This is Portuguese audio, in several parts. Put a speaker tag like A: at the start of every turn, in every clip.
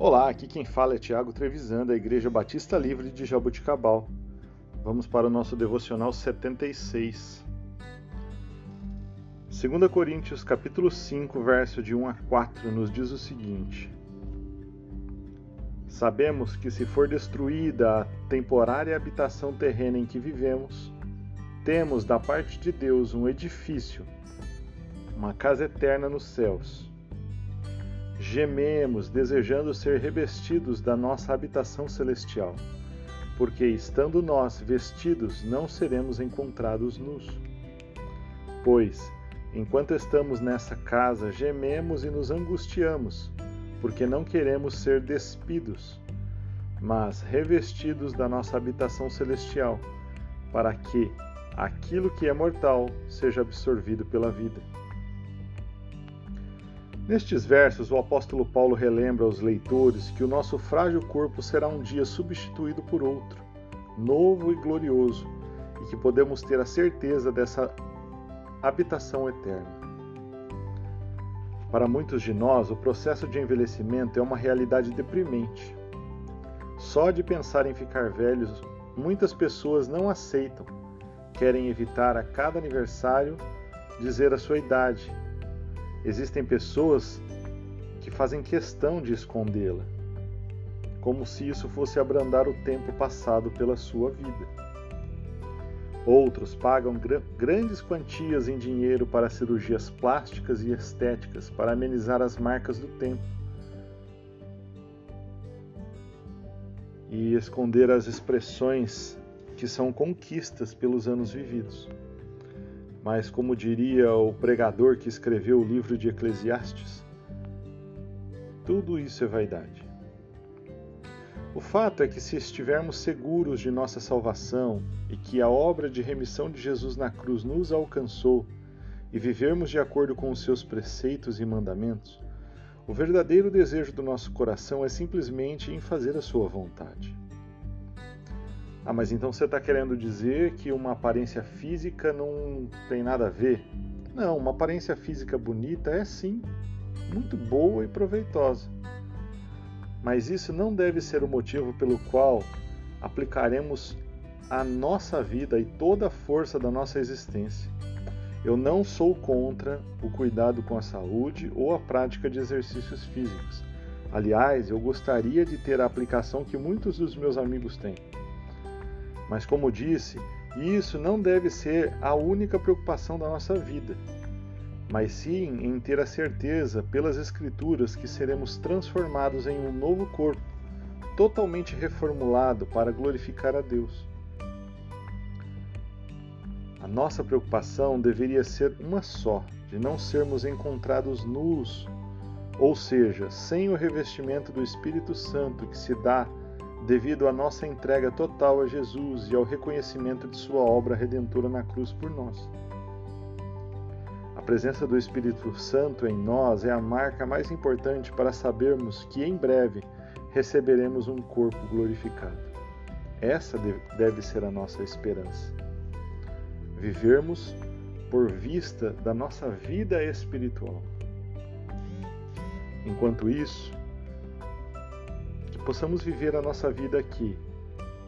A: Olá, aqui quem fala é Tiago Trevisan, da Igreja Batista Livre de Jaboticabal. Vamos para o nosso devocional 76. 2 Coríntios capítulo 5, verso de 1 a 4 nos diz o seguinte: Sabemos que se for destruída a temporária habitação terrena em que vivemos, temos da parte de Deus um edifício, uma casa eterna nos céus. Gememos, desejando ser revestidos da nossa habitação celestial, porque estando nós vestidos, não seremos encontrados nus. Pois, enquanto estamos nessa casa, gememos e nos angustiamos, porque não queremos ser despidos, mas revestidos da nossa habitação celestial, para que, aquilo que é mortal seja absorvido pela vida. Nestes versos, o apóstolo Paulo relembra aos leitores que o nosso frágil corpo será um dia substituído por outro, novo e glorioso, e que podemos ter a certeza dessa habitação eterna. Para muitos de nós, o processo de envelhecimento é uma realidade deprimente. Só de pensar em ficar velhos, muitas pessoas não aceitam querem evitar a cada aniversário dizer a sua idade. Existem pessoas que fazem questão de escondê-la, como se isso fosse abrandar o tempo passado pela sua vida. Outros pagam gr grandes quantias em dinheiro para cirurgias plásticas e estéticas para amenizar as marcas do tempo e esconder as expressões que são conquistas pelos anos vividos. Mas, como diria o pregador que escreveu o livro de Eclesiastes, tudo isso é vaidade. O fato é que, se estivermos seguros de nossa salvação e que a obra de remissão de Jesus na cruz nos alcançou e vivermos de acordo com os seus preceitos e mandamentos, o verdadeiro desejo do nosso coração é simplesmente em fazer a sua vontade. Ah, mas então você está querendo dizer que uma aparência física não tem nada a ver? Não, uma aparência física bonita é sim muito boa e proveitosa. Mas isso não deve ser o motivo pelo qual aplicaremos a nossa vida e toda a força da nossa existência. Eu não sou contra o cuidado com a saúde ou a prática de exercícios físicos. Aliás, eu gostaria de ter a aplicação que muitos dos meus amigos têm. Mas, como disse, isso não deve ser a única preocupação da nossa vida, mas sim em ter a certeza pelas Escrituras que seremos transformados em um novo corpo, totalmente reformulado para glorificar a Deus. A nossa preocupação deveria ser uma só, de não sermos encontrados nus, ou seja, sem o revestimento do Espírito Santo que se dá devido à nossa entrega total a Jesus e ao reconhecimento de Sua obra redentora na cruz por nós. A presença do Espírito Santo em nós é a marca mais importante para sabermos que em breve receberemos um corpo glorificado. Essa deve ser a nossa esperança. Vivermos por vista da nossa vida espiritual. Enquanto isso, possamos viver a nossa vida aqui,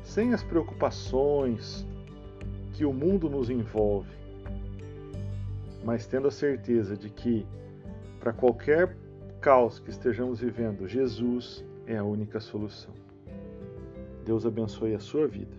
A: sem as preocupações que o mundo nos envolve, mas tendo a certeza de que, para qualquer caos que estejamos vivendo, Jesus é a única solução. Deus abençoe a sua vida.